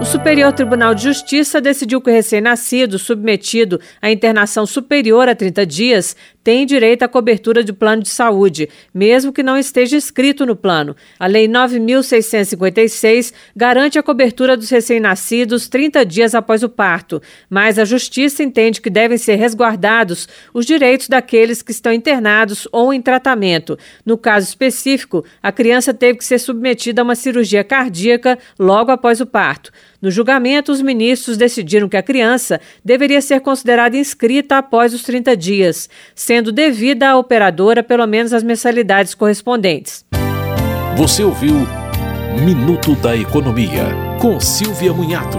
O Superior Tribunal de Justiça decidiu que o recém-nascido, submetido à internação superior a 30 dias, tem direito à cobertura de plano de saúde, mesmo que não esteja inscrito no plano. A Lei 9.656 garante a cobertura dos recém-nascidos 30 dias após o parto, mas a Justiça entende que devem ser resguardados os direitos daqueles que estão internados ou em tratamento. No caso específico, a criança teve que ser submetida a uma cirurgia cardíaca logo após o parto. No julgamento, os ministros decidiram que a criança deveria ser considerada inscrita após os 30 dias, sendo devida à operadora pelo menos as mensalidades correspondentes. Você ouviu Minuto da Economia, com Silvia Munhato.